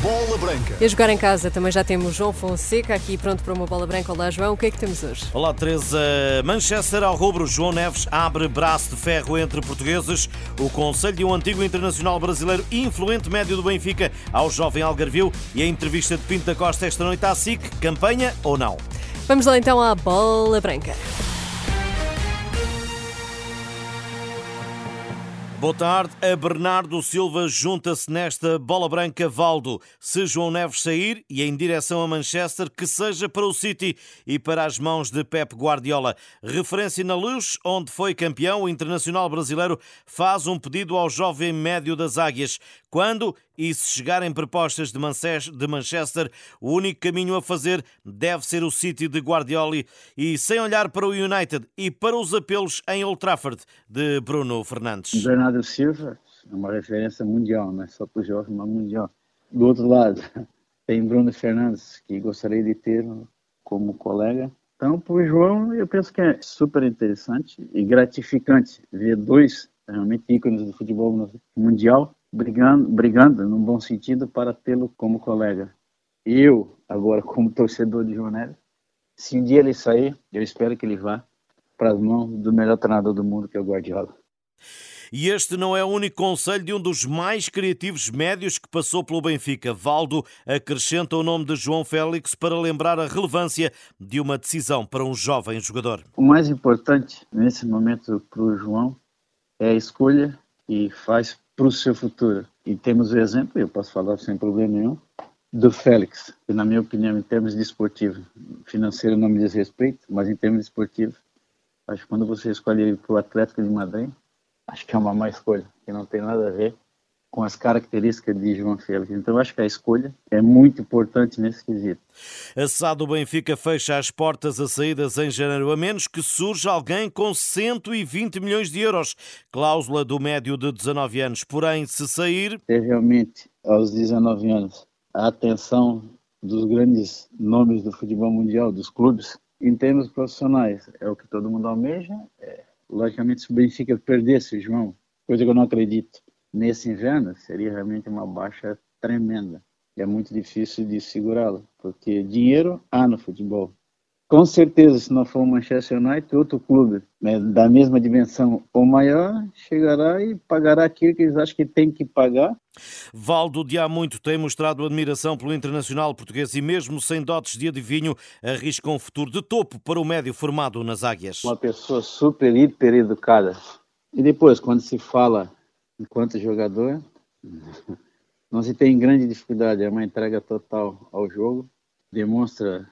Bola Branca. E a jogar em casa também já temos João Fonseca aqui pronto para uma bola branca. Olá, João. O que é que temos hoje? Olá, Teresa. Manchester ao rubro. João Neves abre braço de ferro entre portugueses. O conselho de um antigo internacional brasileiro influente médio do Benfica ao jovem Algarvio e a entrevista de Pinto da Costa esta noite à SIC. Campanha ou não? Vamos lá então à bola branca. Boa tarde. A Bernardo Silva junta-se nesta bola branca Valdo. Se João Neves sair e em direção a Manchester, que seja para o City e para as mãos de Pep Guardiola. Referência na Luz, onde foi campeão, o internacional brasileiro faz um pedido ao jovem médio das Águias. Quando e se chegarem propostas de Manchester, o único caminho a fazer deve ser o City de Guardiola e sem olhar para o United e para os apelos em Old Trafford de Bruno Fernandes. Bernardo Silva é uma referência mundial, não é só para o jovem, mas mundial. Do outro lado, tem Bruno Fernandes, que gostaria de ter como colega. Então, para o João, eu penso que é super interessante e gratificante ver dois realmente ícones do futebol mundial brigando, brigando no bom sentido para tê-lo como colega. Eu, agora, como torcedor de Neves, se um dia ele sair, eu espero que ele vá para as mãos do melhor treinador do mundo, que é o Guardiola. E este não é o único conselho de um dos mais criativos médios que passou pelo Benfica. Valdo acrescenta o nome de João Félix para lembrar a relevância de uma decisão para um jovem jogador. O mais importante nesse momento para o João é a escolha e faz para o seu futuro. E temos o exemplo, eu posso falar sem problema nenhum, do Félix, que na minha opinião, em termos de esportivo, financeiro não me diz respeito, mas em termos de esportivo, acho que quando você escolhe ir para o Atlético de Madrid, acho que é uma má escolha, que não tem nada a ver com as características de João Félix. Então acho que a escolha é muito importante nesse quesito. A SAD do Benfica fecha as portas a saídas em janeiro, a menos que surja alguém com 120 milhões de euros. Cláusula do médio de 19 anos. Porém, se sair... É realmente, aos 19 anos, a atenção dos grandes nomes do futebol mundial, dos clubes, em termos profissionais, é o que todo mundo almeja. É, logicamente, se o Benfica perdesse, João, coisa que eu não acredito, nesse inverno seria realmente uma baixa tremenda. E é muito difícil de segurá-la, porque dinheiro há no futebol. Com certeza, se não for o Manchester United, outro clube né, da mesma dimensão ou maior chegará e pagará aquilo que eles acham que tem que pagar. Valdo de há muito tem mostrado admiração pelo internacional português e mesmo sem dotes de adivinho, arrisca um futuro de topo para o médio formado nas águias. Uma pessoa super, hiper educada. E depois, quando se fala enquanto jogador, não se tem grande dificuldade, é uma entrega total ao jogo, demonstra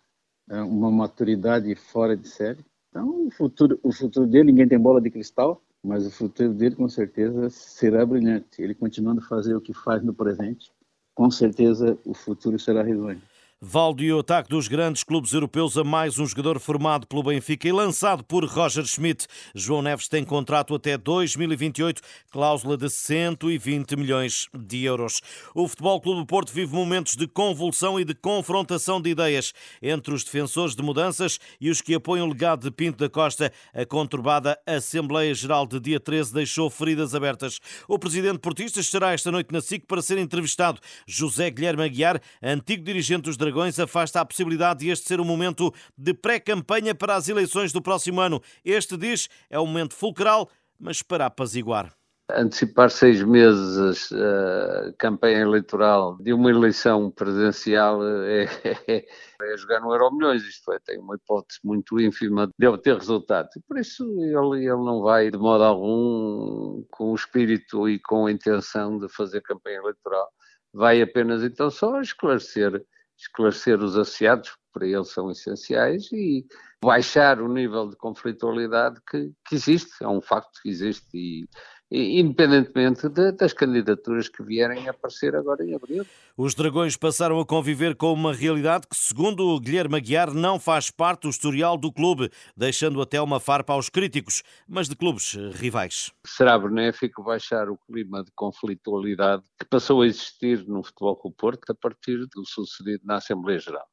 é, uma maturidade fora de série. Então, o futuro, o futuro dele, ninguém tem bola de cristal, mas o futuro dele com certeza será brilhante. Ele continuando a fazer o que faz no presente, com certeza o futuro será risonho. Valdo e o ataque dos grandes clubes europeus a mais um jogador formado pelo Benfica e lançado por Roger Schmidt. João Neves tem contrato até 2028, cláusula de 120 milhões de euros. O Futebol Clube do Porto vive momentos de convulsão e de confrontação de ideias entre os defensores de mudanças e os que apoiam o legado de Pinto da Costa. A conturbada Assembleia Geral de dia 13 deixou feridas abertas. O presidente portista estará esta noite na SIC para ser entrevistado. José Guilherme Aguiar, antigo dirigente dos Dragões afasta a possibilidade de este ser um momento de pré-campanha para as eleições do próximo ano. Este, diz, é um momento fulcral, mas para apaziguar. Antecipar seis meses a uh, campanha eleitoral de uma eleição presidencial é, é, é jogar no Euro Milhões, isto é, tem uma hipótese muito ínfima de obter resultados. Por isso ele, ele não vai de modo algum com o espírito e com a intenção de fazer campanha eleitoral. Vai apenas então só esclarecer esclarecer os associados, que para ele são essenciais, e baixar o nível de conflitualidade que, que existe, é um facto que existe, e, independentemente de, das candidaturas que vierem a aparecer agora em abril. Os Dragões passaram a conviver com uma realidade que, segundo o Guilherme Aguiar, não faz parte do historial do clube, deixando até uma farpa aos críticos, mas de clubes rivais. Será benéfico baixar o clima de conflitualidade que passou a existir no Futebol com o Porto a partir do sucedido na Assembleia Geral.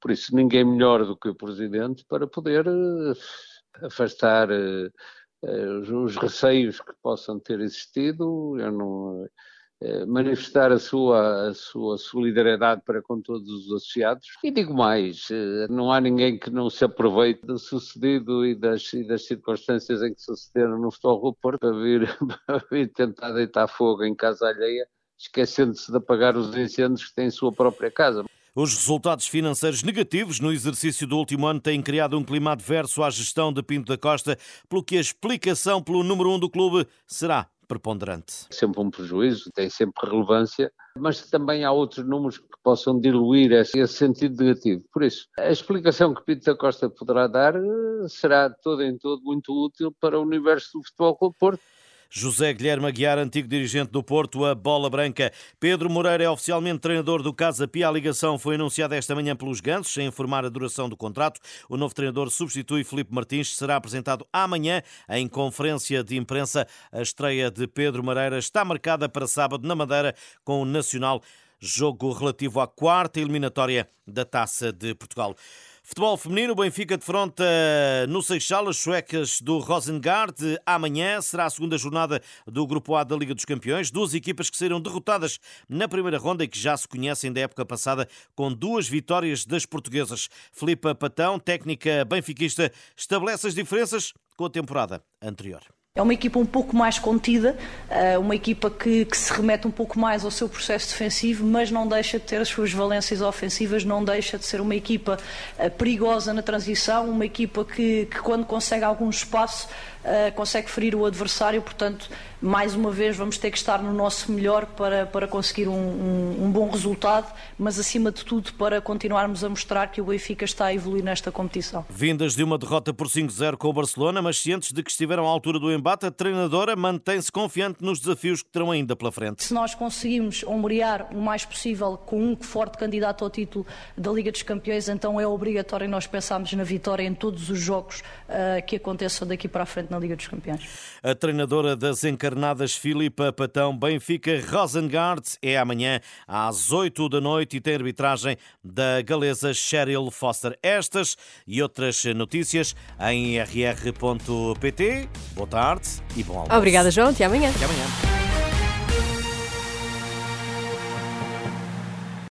Por isso, ninguém melhor do que o Presidente para poder eh, afastar eh, os receios que possam ter existido. Não, eh, manifestar a sua, a sua solidariedade para com todos os associados. E digo mais, eh, não há ninguém que não se aproveite do sucedido e das, e das circunstâncias em que sucederam no Futebol do Porto para vir, para vir tentar deitar fogo em casa alheia, esquecendo-se de apagar os incêndios que têm em sua própria casa. Os resultados financeiros negativos no exercício do último ano têm criado um clima adverso à gestão de Pinto da Costa, pelo que a explicação pelo número um do clube será preponderante. Sempre um prejuízo, tem sempre relevância, mas também há outros números que possam diluir esse, sentido negativo. Por isso, a explicação que Pinto da Costa poderá dar eh, será todo em todo muito útil para o universo do futebol Clube Porto. José Guilherme Aguiar, antigo dirigente do Porto, a bola branca. Pedro Moreira é oficialmente treinador do Casa Pia. A ligação foi anunciada esta manhã pelos Gansos, sem informar a duração do contrato. O novo treinador substitui Felipe Martins, será apresentado amanhã em conferência de imprensa. A estreia de Pedro Moreira está marcada para sábado na Madeira com o Nacional, jogo relativo à quarta eliminatória da Taça de Portugal. Futebol feminino, o Benfica defronta no Seixal as suecas do Rosengard. Amanhã será a segunda jornada do Grupo A da Liga dos Campeões. Duas equipas que serão derrotadas na primeira ronda e que já se conhecem da época passada com duas vitórias das portuguesas. Filipa Patão, técnica benfiquista, estabelece as diferenças com a temporada anterior. É uma equipa um pouco mais contida, eh, uma equipa que, que, se remete um pouco mais ao seu processo defensivo, mas não deixa de ter as suas valências ofensivas, não deixa de ser uma equipa eh, perigosa na transição, uma equipa que, que quando consegue algum espaço uh, consegue ferir o adversário, portanto, mais uma vez vamos ter que estar no nosso melhor para, para conseguir um, um, um bom resultado, mas acima de tudo para continuarmos a mostrar que o Benfica está a evoluir nesta competição. Vindas de uma derrota por 5-0 com o Barcelona, mas cientes de que estiveram à altura do embate, a treinadora mantém-se confiante nos desafios que terão ainda pela frente. Se nós conseguimos ombrear o mais possível com um forte candidato ao título da Liga dos Campeões, então é obrigatório nós pensarmos na vitória em todos os jogos uh, que aconteçam daqui para a frente na Liga dos Campeões. A treinadora das encarnadas Filipa Patão Benfica Rosengard é amanhã às 8 da noite e tem arbitragem da galesa Cheryl Foster. Estas e outras notícias em rr.pt. Boa tarde e bom almoço. Obrigada, João. Até amanhã. Até amanhã.